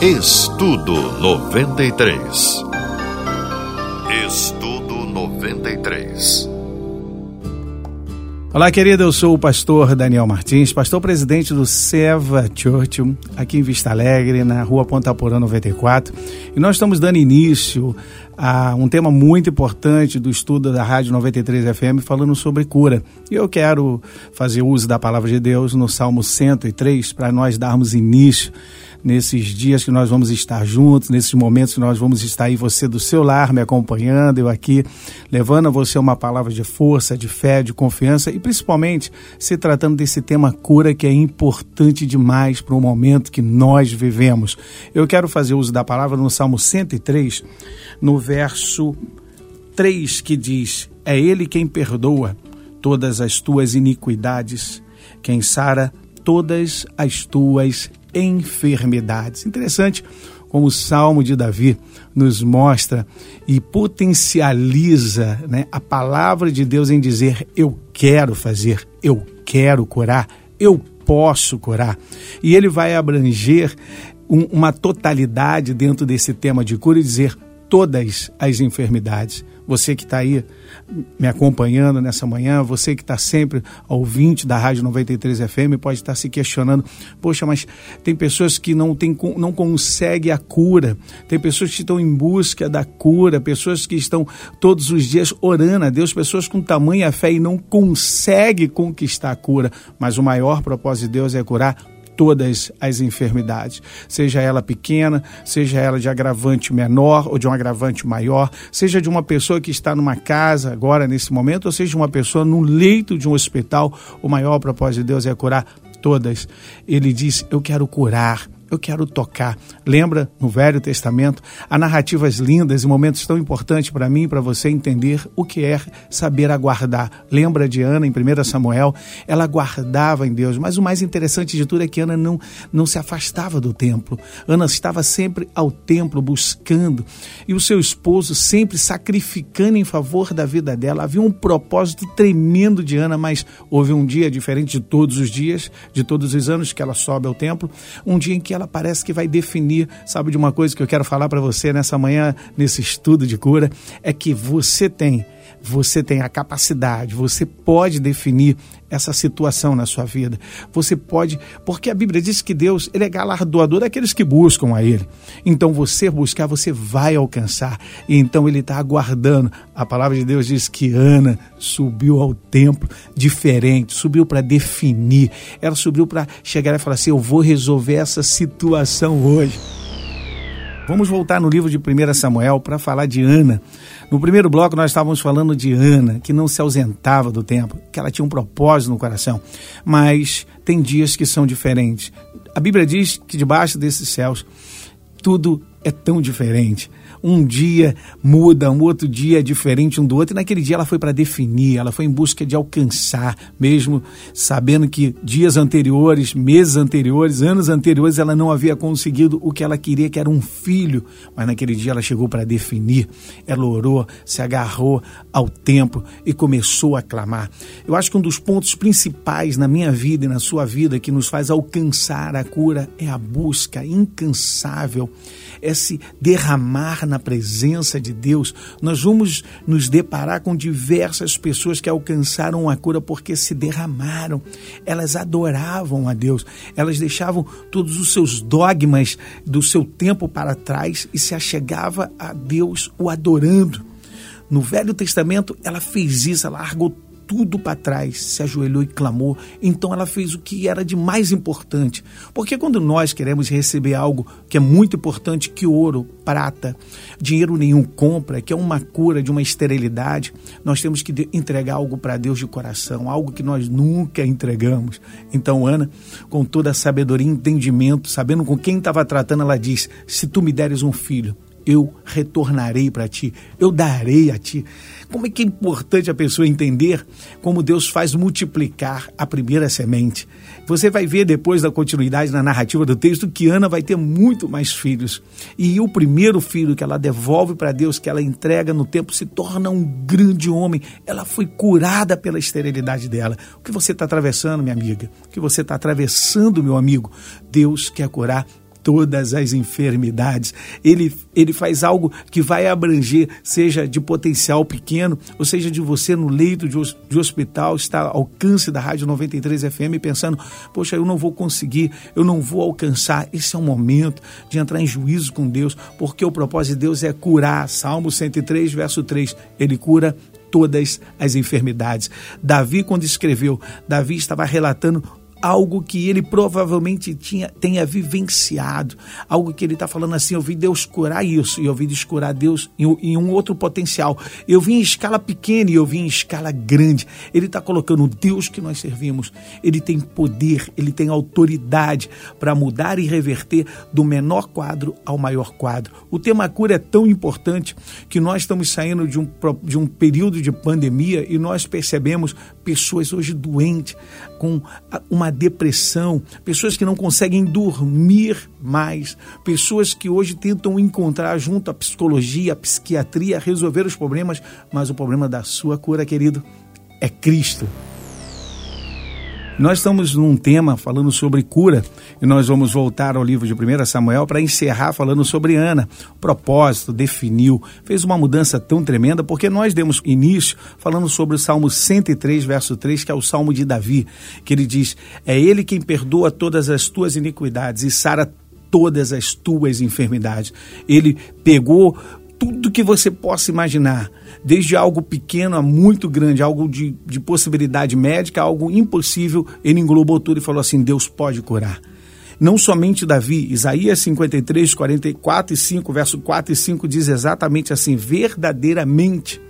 Estudo 93. Estudo 93. Olá, querida, eu sou o pastor Daniel Martins, pastor presidente do Seva Church, aqui em Vista Alegre, na rua Ponta Porã 94. E nós estamos dando início a um tema muito importante do estudo da Rádio 93 FM, falando sobre cura. E eu quero fazer uso da palavra de Deus no Salmo 103 para nós darmos início nesses dias que nós vamos estar juntos, nesses momentos que nós vamos estar aí, você do seu lar me acompanhando, eu aqui levando a você uma palavra de força, de fé, de confiança e principalmente se tratando desse tema cura que é importante demais para o momento que nós vivemos. Eu quero fazer uso da palavra no Salmo 103, no verso 3, que diz: É Ele quem perdoa todas as tuas iniquidades, quem sara todas as tuas enfermidades. Interessante como o Salmo de Davi nos mostra e potencializa né, a palavra de Deus em dizer: Eu quero fazer, eu quero curar, eu posso curar. E ele vai abranger um, uma totalidade dentro desse tema de cura e dizer todas as enfermidades. Você que está aí me acompanhando nessa manhã, você que está sempre ouvinte da Rádio 93 FM, pode estar se questionando: poxa, mas tem pessoas que não, tem, não conseguem a cura, tem pessoas que estão em busca da cura, pessoas que estão todos os dias orando a Deus, pessoas com tamanha fé e não conseguem conquistar a cura, mas o maior propósito de Deus é curar todas as enfermidades, seja ela pequena, seja ela de agravante menor ou de um agravante maior, seja de uma pessoa que está numa casa agora nesse momento, ou seja uma pessoa no leito de um hospital, o maior propósito de Deus é curar todas. Ele diz: Eu quero curar eu quero tocar. Lembra no Velho Testamento, há narrativas lindas e momentos tão importantes para mim e para você entender o que é saber aguardar. Lembra de Ana em 1 Samuel? Ela guardava em Deus, mas o mais interessante de tudo é que Ana não, não se afastava do templo. Ana estava sempre ao templo buscando e o seu esposo sempre sacrificando em favor da vida dela. Havia um propósito tremendo de Ana, mas houve um dia diferente de todos os dias, de todos os anos que ela sobe ao templo, um dia em que ela parece que vai definir, sabe de uma coisa que eu quero falar para você nessa manhã, nesse estudo de cura, é que você tem, você tem a capacidade, você pode definir essa situação na sua vida. Você pode, porque a Bíblia diz que Deus ele é galardoador daqueles que buscam a Ele. Então você buscar, você vai alcançar. E então Ele está aguardando. A palavra de Deus diz que Ana subiu ao templo diferente, subiu para definir. Ela subiu para chegar e falar assim: Eu vou resolver essa situação hoje. Vamos voltar no livro de 1 Samuel para falar de Ana. No primeiro bloco, nós estávamos falando de Ana, que não se ausentava do templo, que ela tinha um propósito no coração. Mas tem dias que são diferentes. A Bíblia diz que debaixo desses céus tudo é tão diferente. Um dia muda, um outro dia é diferente um do outro, e naquele dia ela foi para definir, ela foi em busca de alcançar, mesmo sabendo que dias anteriores, meses anteriores, anos anteriores, ela não havia conseguido o que ela queria, que era um filho, mas naquele dia ela chegou para definir, ela orou, se agarrou ao templo e começou a clamar. Eu acho que um dos pontos principais na minha vida e na sua vida que nos faz alcançar a cura é a busca incansável, é se derramar na presença de Deus, nós vamos nos deparar com diversas pessoas que alcançaram a cura porque se derramaram. Elas adoravam a Deus, elas deixavam todos os seus dogmas do seu tempo para trás e se achegava a Deus o adorando. No Velho Testamento, ela fez isso, ela largou tudo para trás, se ajoelhou e clamou. Então ela fez o que era de mais importante. Porque quando nós queremos receber algo que é muito importante, que ouro, prata, dinheiro nenhum compra, que é uma cura de uma esterilidade, nós temos que entregar algo para Deus de coração, algo que nós nunca entregamos. Então Ana, com toda a sabedoria e entendimento, sabendo com quem estava tratando, ela diz: Se tu me deres um filho, eu retornarei para ti, eu darei a ti. Como é que é importante a pessoa entender como Deus faz multiplicar a primeira semente. Você vai ver depois da continuidade na narrativa do texto que Ana vai ter muito mais filhos. E o primeiro filho que ela devolve para Deus, que ela entrega no tempo, se torna um grande homem. Ela foi curada pela esterilidade dela. O que você está atravessando, minha amiga? O que você está atravessando, meu amigo? Deus quer curar todas as enfermidades. Ele, ele faz algo que vai abranger, seja de potencial pequeno, ou seja, de você no leito de, de hospital, está ao alcance da Rádio 93 FM, pensando, poxa, eu não vou conseguir, eu não vou alcançar. Esse é o momento de entrar em juízo com Deus, porque o propósito de Deus é curar. Salmo 103, verso 3, ele cura todas as enfermidades. Davi, quando escreveu, Davi estava relatando algo que ele provavelmente tinha, tenha vivenciado, algo que ele está falando assim, eu vi Deus curar isso, e eu vi Deus curar Deus em, em, um outro potencial. Eu vi em escala pequena e eu vi em escala grande. Ele está colocando o Deus que nós servimos, ele tem poder, ele tem autoridade para mudar e reverter do menor quadro ao maior quadro. O tema cura é tão importante que nós estamos saindo de um, de um período de pandemia e nós percebemos pessoas hoje doentes, com uma depressão, pessoas que não conseguem dormir mais, pessoas que hoje tentam encontrar junto à psicologia, à psiquiatria, resolver os problemas, mas o problema da sua cura, querido, é Cristo. Nós estamos num tema falando sobre cura e nós vamos voltar ao livro de 1 Samuel para encerrar falando sobre Ana. O propósito definiu, fez uma mudança tão tremenda porque nós demos início falando sobre o Salmo 103, verso 3, que é o Salmo de Davi, que ele diz: É ele quem perdoa todas as tuas iniquidades e sara todas as tuas enfermidades. Ele pegou tudo que você possa imaginar, desde algo pequeno a muito grande, algo de, de possibilidade médica, algo impossível, ele englobou tudo e falou assim: Deus pode curar. Não somente Davi, Isaías 53, 44 e 5, verso 4 e 5 diz exatamente assim: verdadeiramente.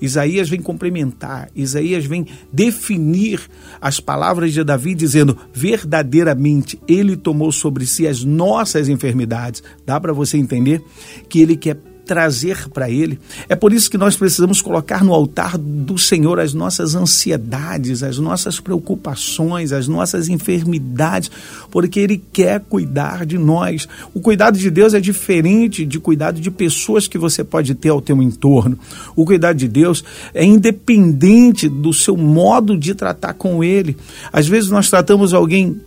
Isaías vem complementar, Isaías vem definir as palavras de Davi, dizendo: verdadeiramente ele tomou sobre si as nossas enfermidades. Dá para você entender que ele quer trazer para Ele. É por isso que nós precisamos colocar no altar do Senhor as nossas ansiedades, as nossas preocupações, as nossas enfermidades, porque Ele quer cuidar de nós. O cuidado de Deus é diferente de cuidado de pessoas que você pode ter ao teu entorno. O cuidado de Deus é independente do seu modo de tratar com Ele. Às vezes nós tratamos alguém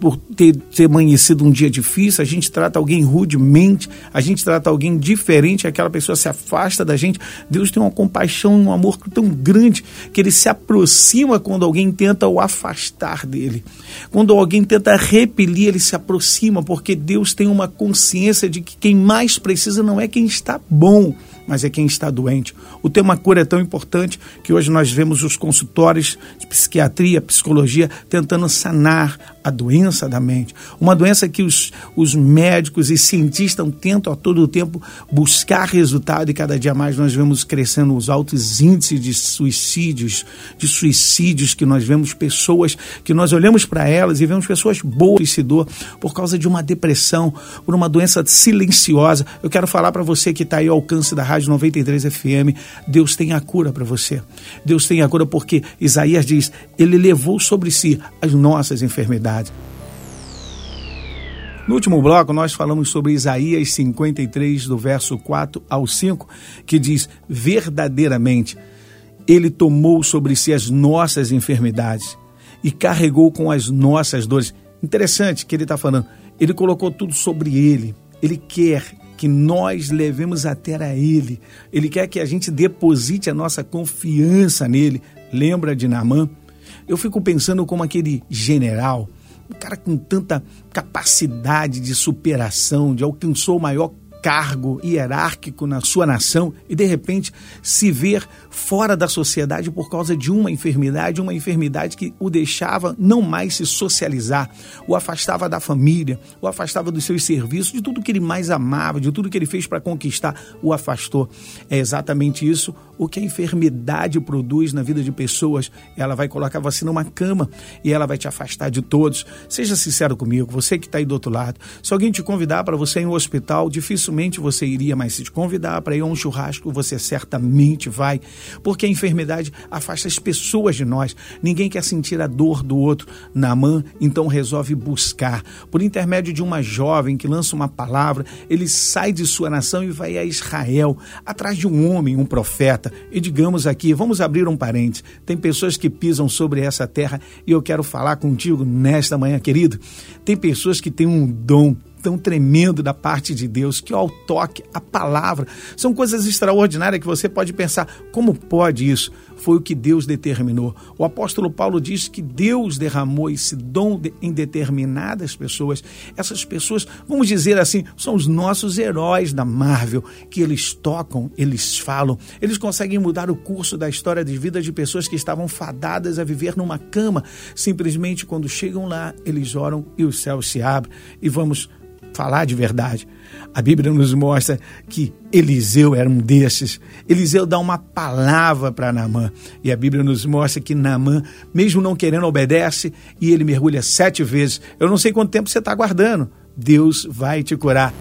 por ter, ter amanhecido um dia difícil, a gente trata alguém rudemente, a gente trata alguém diferente, aquela pessoa se afasta da gente. Deus tem uma compaixão, um amor tão grande que ele se aproxima quando alguém tenta o afastar dele. Quando alguém tenta repelir, ele se aproxima, porque Deus tem uma consciência de que quem mais precisa não é quem está bom mas é quem está doente. O tema cura é tão importante que hoje nós vemos os consultórios de psiquiatria, psicologia, tentando sanar a doença da mente. Uma doença que os, os médicos e cientistas tentam a todo tempo buscar resultado e cada dia mais nós vemos crescendo os altos índices de suicídios, de suicídios que nós vemos pessoas que nós olhamos para elas e vemos pessoas boas suicidou por causa de uma depressão, por uma doença silenciosa. Eu quero falar para você que está aí ao alcance da Rádio 93 FM, Deus tem a cura para você. Deus tem a cura porque Isaías diz, ele levou sobre si as nossas enfermidades. No último bloco, nós falamos sobre Isaías 53, do verso 4 ao 5, que diz: Verdadeiramente, Ele tomou sobre si as nossas enfermidades e carregou com as nossas dores. Interessante que ele está falando, ele colocou tudo sobre ele. Ele quer que nós levemos até a Ele. Ele quer que a gente deposite a nossa confiança nele. Lembra de Naamã? Eu fico pensando como aquele general, um cara com tanta capacidade de superação, de alcançou o maior cargo hierárquico na sua nação e de repente se ver fora da sociedade por causa de uma enfermidade, uma enfermidade que o deixava não mais se socializar, o afastava da família, o afastava dos seus serviços, de tudo que ele mais amava, de tudo que ele fez para conquistar, o afastou. É exatamente isso o que a enfermidade produz na vida de pessoas. Ela vai colocar você numa cama e ela vai te afastar de todos. Seja sincero comigo, você que está aí do outro lado. Se alguém te convidar para você ir um hospital, dificilmente você iria, mas se te convidar para ir a um churrasco, você certamente vai porque a enfermidade afasta as pessoas de nós. Ninguém quer sentir a dor do outro. Namã então resolve buscar. Por intermédio de uma jovem que lança uma palavra, ele sai de sua nação e vai a Israel, atrás de um homem, um profeta. E digamos aqui, vamos abrir um parênteses: tem pessoas que pisam sobre essa terra e eu quero falar contigo nesta manhã, querido. Tem pessoas que têm um dom tão tremendo da parte de Deus, que ao toque, a palavra, são coisas extraordinárias que você pode pensar, como pode isso? Foi o que Deus determinou. O apóstolo Paulo diz que Deus derramou esse dom em determinadas pessoas. Essas pessoas, vamos dizer assim, são os nossos heróis da Marvel, que eles tocam, eles falam, eles conseguem mudar o curso da história de vida de pessoas que estavam fadadas a viver numa cama. Simplesmente quando chegam lá, eles oram e o céu se abre. E vamos falar de verdade. A Bíblia nos mostra que Eliseu era um desses. Eliseu dá uma palavra para Naamã. E a Bíblia nos mostra que Naamã, mesmo não querendo, obedece e ele mergulha sete vezes. Eu não sei quanto tempo você está aguardando. Deus vai te curar.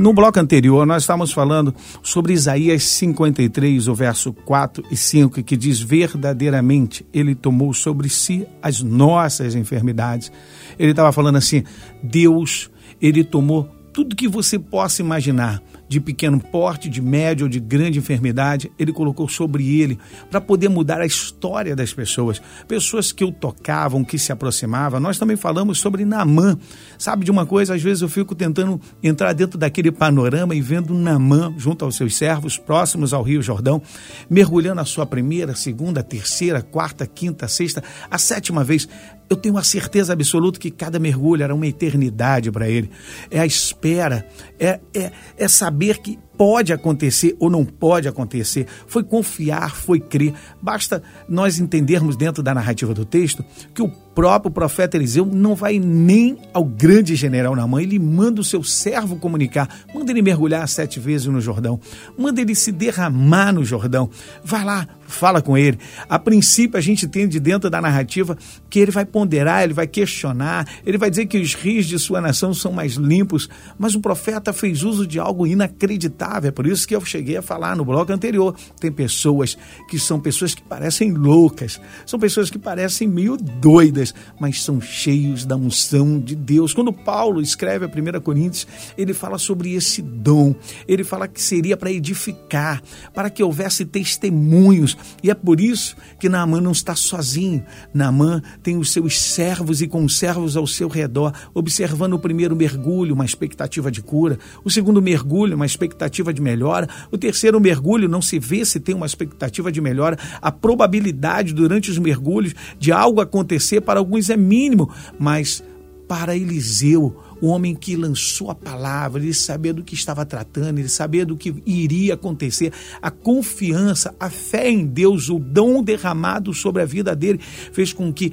No bloco anterior, nós estávamos falando sobre Isaías 53, o verso 4 e 5, que diz: Verdadeiramente ele tomou sobre si as nossas enfermidades. Ele estava falando assim: Deus, ele tomou tudo que você possa imaginar de pequeno porte, de médio ou de grande enfermidade, ele colocou sobre ele para poder mudar a história das pessoas. Pessoas que o tocavam, que se aproximavam. Nós também falamos sobre Namã. Sabe de uma coisa? Às vezes eu fico tentando entrar dentro daquele panorama e vendo Namã junto aos seus servos, próximos ao Rio Jordão, mergulhando a sua primeira, segunda, terceira, quarta, quinta, sexta, a sétima vez. Eu tenho a certeza absoluta que cada mergulho era uma eternidade para ele. É a espera, é, é, é saber que pode acontecer ou não pode acontecer, foi confiar, foi crer. Basta nós entendermos dentro da narrativa do texto que o próprio profeta Eliseu não vai nem ao grande general Namã, ele manda o seu servo comunicar, manda ele mergulhar sete vezes no Jordão, manda ele se derramar no Jordão. Vai lá, fala com ele. A princípio, a gente tem de dentro da narrativa que ele vai ponderar, ele vai questionar, ele vai dizer que os rios de sua nação são mais limpos, mas o profeta fez uso de algo inacreditável é por isso que eu cheguei a falar no bloco anterior. Tem pessoas que são pessoas que parecem loucas, são pessoas que parecem meio doidas, mas são cheios da unção de Deus. Quando Paulo escreve a 1 Coríntios, ele fala sobre esse dom. Ele fala que seria para edificar, para que houvesse testemunhos. E é por isso que Naamã não está sozinho. Naamã tem os seus servos e conservos ao seu redor, observando o primeiro mergulho, uma expectativa de cura, o segundo mergulho, uma expectativa expectativa de melhora. O terceiro mergulho não se vê se tem uma expectativa de melhora. A probabilidade durante os mergulhos de algo acontecer para alguns é mínimo, mas para Eliseu, o homem que lançou a palavra, ele sabia do que estava tratando, ele sabia do que iria acontecer, a confiança, a fé em Deus, o dom derramado sobre a vida dele, fez com que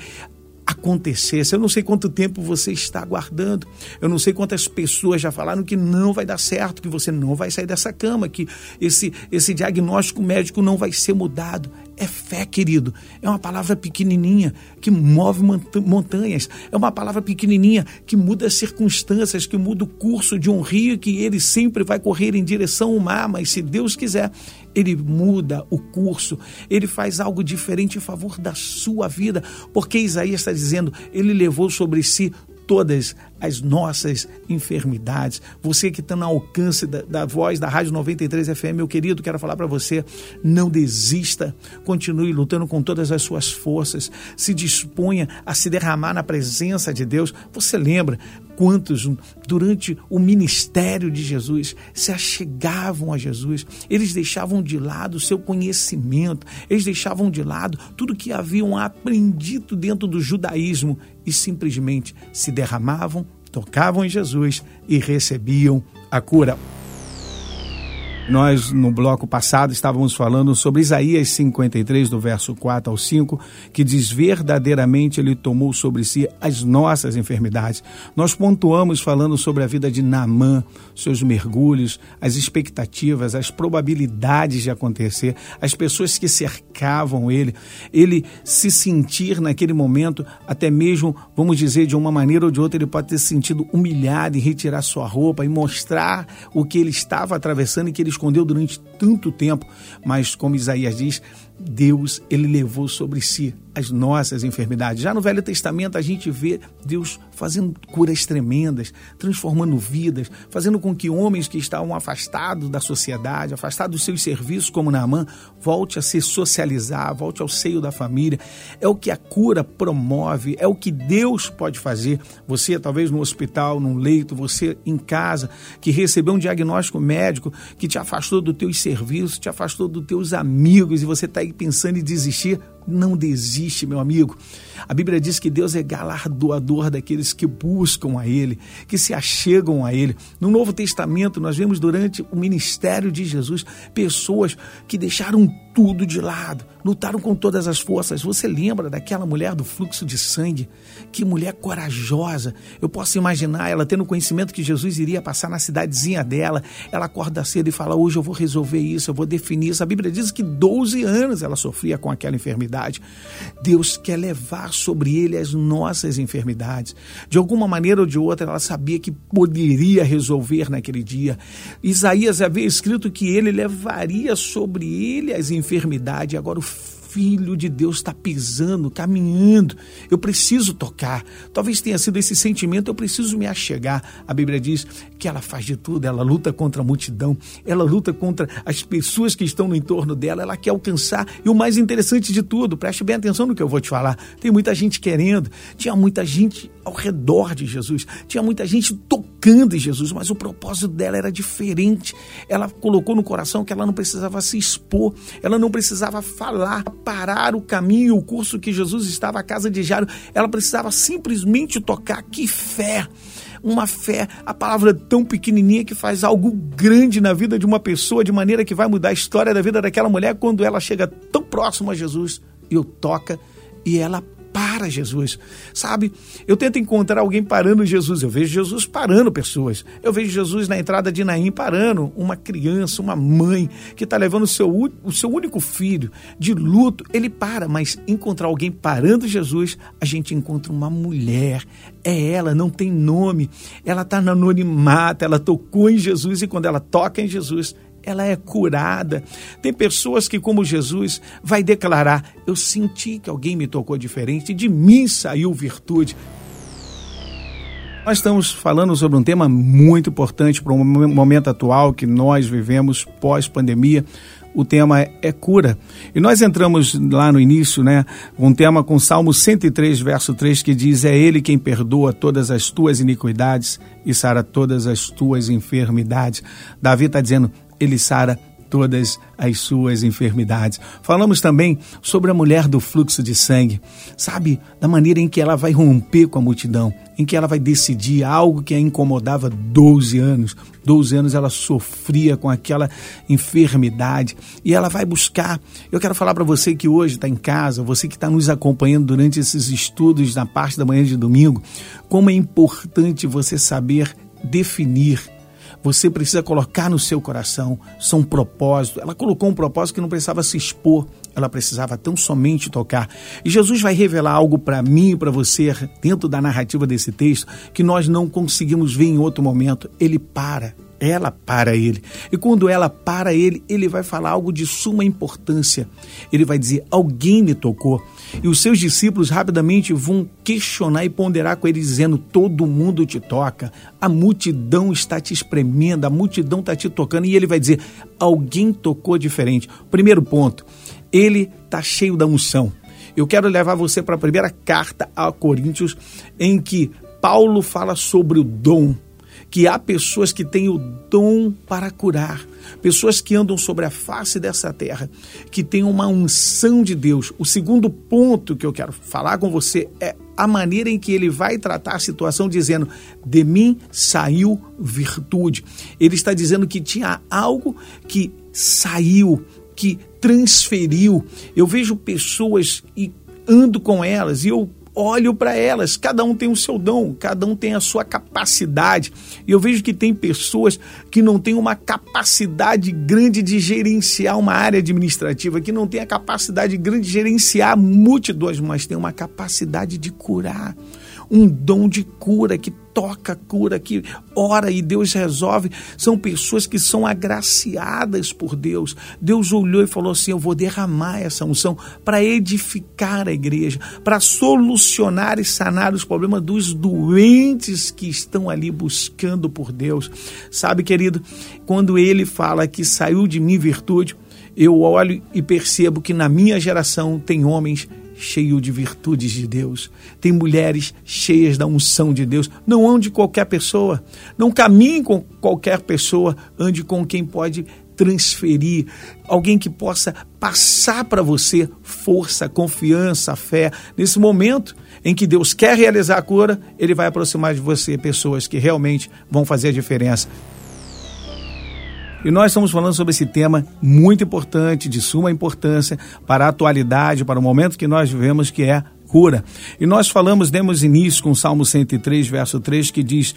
acontecesse. Eu não sei quanto tempo você está aguardando. Eu não sei quantas pessoas já falaram que não vai dar certo, que você não vai sair dessa cama, que esse, esse diagnóstico médico não vai ser mudado. É fé, querido. É uma palavra pequenininha que move montanhas. É uma palavra pequenininha que muda as circunstâncias, que muda o curso de um rio que ele sempre vai correr em direção ao mar, mas se Deus quiser, ele muda o curso, ele faz algo diferente em favor da sua vida, porque Isaías está dizendo, ele levou sobre si todas as nossas enfermidades. Você que está no alcance da, da, voz da Rádio 93 FM, meu querido, quero falar para você: não desista, continue lutando com todas as suas forças, se disponha a se derramar na presença de Deus. Você lembra quantos, durante o ministério de Jesus, se achegavam a Jesus, eles deixavam de lado o seu conhecimento, eles deixavam de lado tudo que haviam aprendido dentro do judaísmo e simplesmente se derramavam, tocavam em Jesus e recebiam a cura. Nós, no bloco passado, estávamos falando sobre Isaías 53, do verso 4 ao 5, que diz: Verdadeiramente Ele tomou sobre si as nossas enfermidades. Nós pontuamos falando sobre a vida de Naamã, seus mergulhos, as expectativas, as probabilidades de acontecer, as pessoas que cercavam ele, ele se sentir naquele momento, até mesmo, vamos dizer, de uma maneira ou de outra, ele pode ter se sentido humilhado em retirar sua roupa e mostrar o que ele estava atravessando e que ele escondeu durante tanto tempo, mas como Isaías diz, Deus ele levou sobre si as nossas enfermidades. Já no Velho Testamento a gente vê Deus fazendo curas tremendas, transformando vidas, fazendo com que homens que estavam afastados da sociedade, afastados dos seus serviços, como Naamã, volte a se socializar, volte ao seio da família. É o que a cura promove, é o que Deus pode fazer. Você, talvez no hospital, num leito, você em casa, que recebeu um diagnóstico médico que te afastou dos teus serviços, te afastou dos teus amigos e você está aí pensando em desistir, não desiste, meu amigo. A Bíblia diz que Deus é galardoador daqueles que buscam a Ele, que se achegam a Ele. No Novo Testamento, nós vemos durante o ministério de Jesus pessoas que deixaram tudo de lado, lutaram com todas as forças. Você lembra daquela mulher do fluxo de sangue? Que mulher corajosa. Eu posso imaginar ela tendo conhecimento que Jesus iria passar na cidadezinha dela. Ela acorda cedo e fala: Hoje eu vou resolver isso, eu vou definir isso. A Bíblia diz que 12 anos ela sofria com aquela enfermidade. Deus quer levar sobre ele as nossas enfermidades. De alguma maneira ou de outra, ela sabia que poderia resolver naquele dia. Isaías havia escrito que ele levaria sobre ele as enfermidades. Agora o Filho de Deus está pisando, caminhando. Eu preciso tocar. Talvez tenha sido esse sentimento, eu preciso me achegar. A Bíblia diz que ela faz de tudo, ela luta contra a multidão, ela luta contra as pessoas que estão no entorno dela, ela quer alcançar. E o mais interessante de tudo, preste bem atenção no que eu vou te falar. Tem muita gente querendo, tinha muita gente ao redor de Jesus, tinha muita gente tocando em Jesus, mas o propósito dela era diferente. Ela colocou no coração que ela não precisava se expor, ela não precisava falar parar o caminho o curso que Jesus estava à casa de Jairo. Ela precisava simplesmente tocar. Que fé! Uma fé, a palavra tão pequenininha que faz algo grande na vida de uma pessoa, de maneira que vai mudar a história da vida daquela mulher quando ela chega tão próximo a Jesus e o toca e ela para Jesus. Sabe, eu tento encontrar alguém parando Jesus. Eu vejo Jesus parando pessoas. Eu vejo Jesus na entrada de Naim parando uma criança, uma mãe que está levando o seu, o seu único filho de luto. Ele para, mas encontrar alguém parando Jesus, a gente encontra uma mulher. É ela, não tem nome. Ela está no anonimato, ela tocou em Jesus e quando ela toca em Jesus, ela é curada. Tem pessoas que, como Jesus, vai declarar: Eu senti que alguém me tocou diferente, de mim saiu virtude. Nós estamos falando sobre um tema muito importante para o momento atual que nós vivemos pós-pandemia. O tema é cura. E nós entramos lá no início, né? Um tema com Salmo 103, verso 3, que diz: É Ele quem perdoa todas as tuas iniquidades e sara todas as tuas enfermidades. Davi está dizendo: ele sara todas as suas enfermidades. Falamos também sobre a mulher do fluxo de sangue, sabe, da maneira em que ela vai romper com a multidão, em que ela vai decidir algo que a incomodava 12 anos. 12 anos ela sofria com aquela enfermidade e ela vai buscar. Eu quero falar para você que hoje está em casa, você que está nos acompanhando durante esses estudos na parte da manhã de domingo, como é importante você saber definir você precisa colocar no seu coração são um propósito. Ela colocou um propósito que não precisava se expor, ela precisava tão somente tocar. E Jesus vai revelar algo para mim e para você dentro da narrativa desse texto que nós não conseguimos ver em outro momento. Ele para, ela para ele. E quando ela para ele, ele vai falar algo de suma importância. Ele vai dizer: Alguém me tocou. E os seus discípulos rapidamente vão questionar e ponderar com ele, dizendo: Todo mundo te toca, a multidão está te espremendo, a multidão está te tocando. E ele vai dizer: Alguém tocou diferente. Primeiro ponto, ele está cheio da unção. Eu quero levar você para a primeira carta a Coríntios, em que Paulo fala sobre o dom que há pessoas que têm o dom para curar, pessoas que andam sobre a face dessa terra, que têm uma unção de Deus. O segundo ponto que eu quero falar com você é a maneira em que ele vai tratar a situação, dizendo: De mim saiu virtude. Ele está dizendo que tinha algo que saiu, que transferiu. Eu vejo pessoas e ando com elas e eu olho para elas. Cada um tem o seu dom, cada um tem a sua capacidade. E eu vejo que tem pessoas que não têm uma capacidade grande de gerenciar uma área administrativa, que não tem a capacidade grande de gerenciar multidões, mas tem uma capacidade de curar, um dom de cura que toca, cura, que ora e Deus resolve. São pessoas que são agraciadas por Deus. Deus olhou e falou assim: Eu vou derramar essa unção para edificar a igreja, para solucionar e sanar os problemas dos doentes que estão ali buscando por Deus. Sabe, querido, quando ele fala que saiu de mim virtude, eu olho e percebo que na minha geração tem homens cheios de virtudes de Deus, tem mulheres cheias da unção de Deus. Não ande qualquer pessoa, não caminhe com qualquer pessoa, ande com quem pode transferir, alguém que possa passar para você força, confiança, fé. Nesse momento em que Deus quer realizar a cura, ele vai aproximar de você pessoas que realmente vão fazer a diferença. E nós estamos falando sobre esse tema muito importante, de suma importância para a atualidade, para o momento que nós vivemos, que é cura. E nós falamos, demos início com o Salmo 103, verso 3, que diz: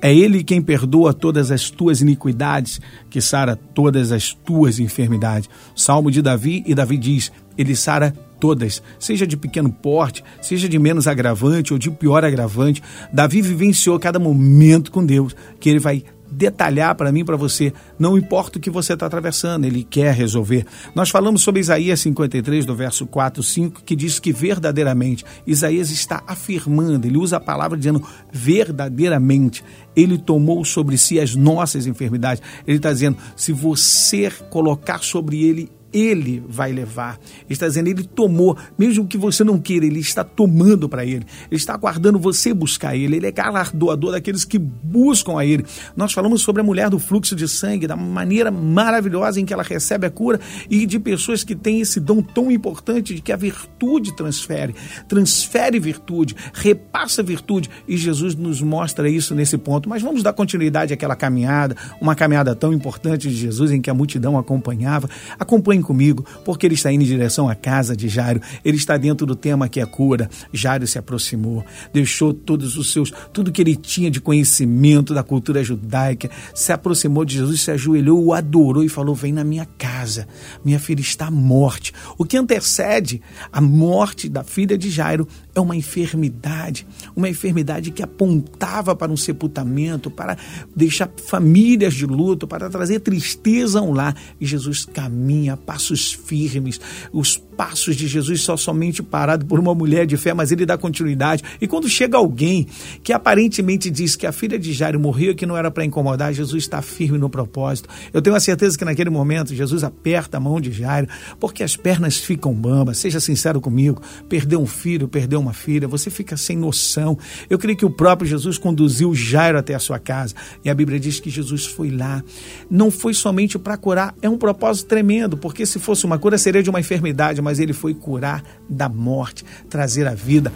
É Ele quem perdoa todas as tuas iniquidades, que sara todas as tuas enfermidades. Salmo de Davi, e Davi diz: Ele sara todas, seja de pequeno porte, seja de menos agravante ou de pior agravante. Davi vivenciou cada momento com Deus, que ele vai detalhar para mim, para você, não importa o que você está atravessando, ele quer resolver. Nós falamos sobre Isaías 53, do verso 4, 5, que diz que verdadeiramente, Isaías está afirmando, ele usa a palavra dizendo verdadeiramente, ele tomou sobre si as nossas enfermidades. Ele está dizendo, se você colocar sobre ele ele vai levar. Ele está dizendo, ele tomou, mesmo que você não queira, ele está tomando para ele. Ele está aguardando você buscar ele. Ele é galardoador daqueles que buscam a ele. Nós falamos sobre a mulher do fluxo de sangue, da maneira maravilhosa em que ela recebe a cura e de pessoas que têm esse dom tão importante de que a virtude transfere, transfere virtude, repassa virtude e Jesus nos mostra isso nesse ponto. Mas vamos dar continuidade àquela caminhada, uma caminhada tão importante de Jesus em que a multidão acompanhava. Acompanhe comigo, porque ele está indo em direção à casa de Jairo. Ele está dentro do tema que é cura. Jairo se aproximou, deixou todos os seus, tudo que ele tinha de conhecimento da cultura judaica, se aproximou de Jesus, se ajoelhou, o adorou e falou: Vem na minha casa, minha filha está morte. O que antecede a morte da filha de Jairo é uma enfermidade, uma enfermidade que apontava para um sepultamento, para deixar famílias de luto, para trazer tristeza ao lar. E Jesus caminha passos firmes, os passos de Jesus só somente parado por uma mulher de fé, mas ele dá continuidade. E quando chega alguém que aparentemente diz que a filha de Jairo morreu e que não era para incomodar, Jesus está firme no propósito. Eu tenho a certeza que naquele momento Jesus aperta a mão de Jairo, porque as pernas ficam bambas. Seja sincero comigo, perdeu um filho, perdeu uma filha, você fica sem noção. Eu creio que o próprio Jesus conduziu Jairo até a sua casa. E a Bíblia diz que Jesus foi lá. Não foi somente para curar, é um propósito tremendo, porque se fosse uma cura seria de uma enfermidade, mas ele foi curar da morte, trazer a vida.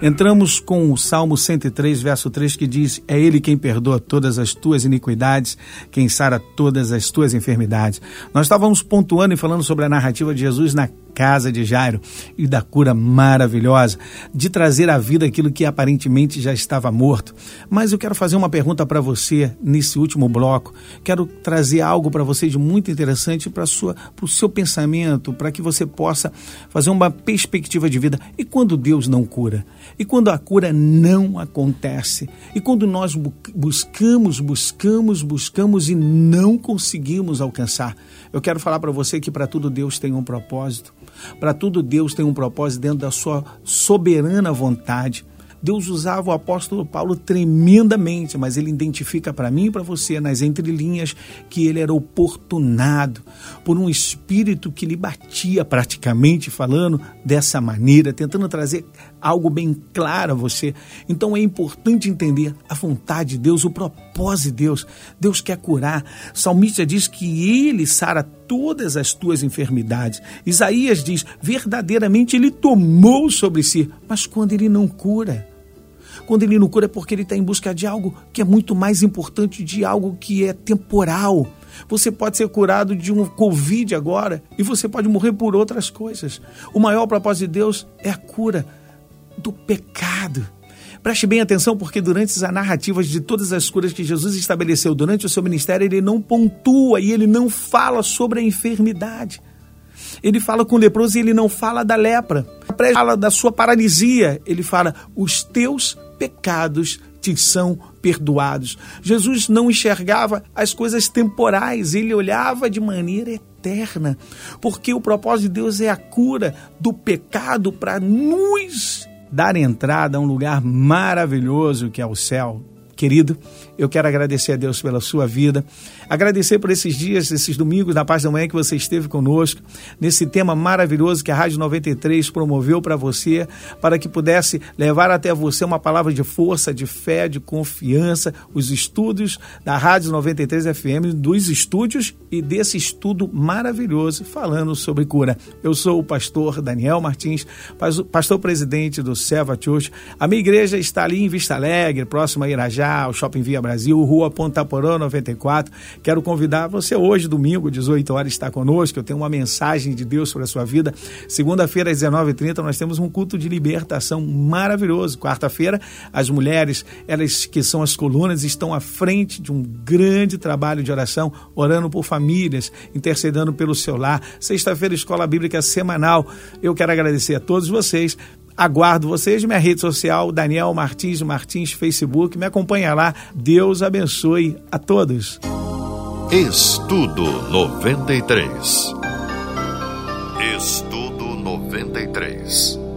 Entramos com o Salmo 103, verso 3, que diz: É Ele quem perdoa todas as tuas iniquidades, quem sara todas as tuas enfermidades. Nós estávamos pontuando e falando sobre a narrativa de Jesus na casa de Jairo e da cura maravilhosa, de trazer à vida aquilo que aparentemente já estava morto. Mas eu quero fazer uma pergunta para você nesse último bloco. Quero trazer algo para você de muito interessante para o seu pensamento, para que você possa fazer uma perspectiva de vida. E quando Deus não cura? E quando a cura não acontece? E quando nós buscamos, buscamos, buscamos e não conseguimos alcançar? Eu quero falar para você que para tudo Deus tem um propósito. Para tudo, Deus tem um propósito dentro da sua soberana vontade. Deus usava o apóstolo Paulo tremendamente, mas ele identifica para mim e para você nas entrelinhas que ele era oportunado por um espírito que lhe batia praticamente falando dessa maneira, tentando trazer algo bem claro a você. Então é importante entender a vontade de Deus, o propósito de Deus. Deus quer curar. O salmista diz que ele sara todas as tuas enfermidades. Isaías diz: verdadeiramente ele tomou sobre si, mas quando ele não cura, quando ele não cura é porque ele está em busca de algo que é muito mais importante, de algo que é temporal. Você pode ser curado de um Covid agora e você pode morrer por outras coisas. O maior propósito de Deus é a cura do pecado. Preste bem atenção, porque durante as narrativas de todas as curas que Jesus estabeleceu durante o seu ministério, ele não pontua e ele não fala sobre a enfermidade. Ele fala com o leproso e ele não fala da lepra. Ele fala da sua paralisia. Ele fala: os teus pecados te são perdoados. Jesus não enxergava as coisas temporais, ele olhava de maneira eterna, porque o propósito de Deus é a cura do pecado para nos dar entrada a um lugar maravilhoso que é o céu. Querido, eu quero agradecer a Deus pela sua vida, agradecer por esses dias, esses domingos da paz da manhã que você esteve conosco, nesse tema maravilhoso que a Rádio 93 promoveu para você, para que pudesse levar até você uma palavra de força, de fé, de confiança, os estudos da Rádio 93 FM, dos estúdios e desse estudo maravilhoso falando sobre cura. Eu sou o pastor Daniel Martins, pastor presidente do Seva Church. A minha igreja está ali em Vista Alegre, próximo a Irajá, ao Shopping Via Brasil, Rua Ponta Porã 94. Quero convidar você hoje, domingo, 18 horas, está conosco. Eu tenho uma mensagem de Deus sobre a sua vida. Segunda-feira, às 19h30, nós temos um culto de libertação maravilhoso. Quarta-feira, as mulheres, elas que são as colunas, estão à frente de um grande trabalho de oração, orando por famílias, intercedendo pelo seu lar. Sexta-feira, Escola Bíblica Semanal. Eu quero agradecer a todos vocês Aguardo vocês. Minha rede social, Daniel Martins Martins, Facebook. Me acompanha lá. Deus abençoe a todos. Estudo 93. Estudo 93.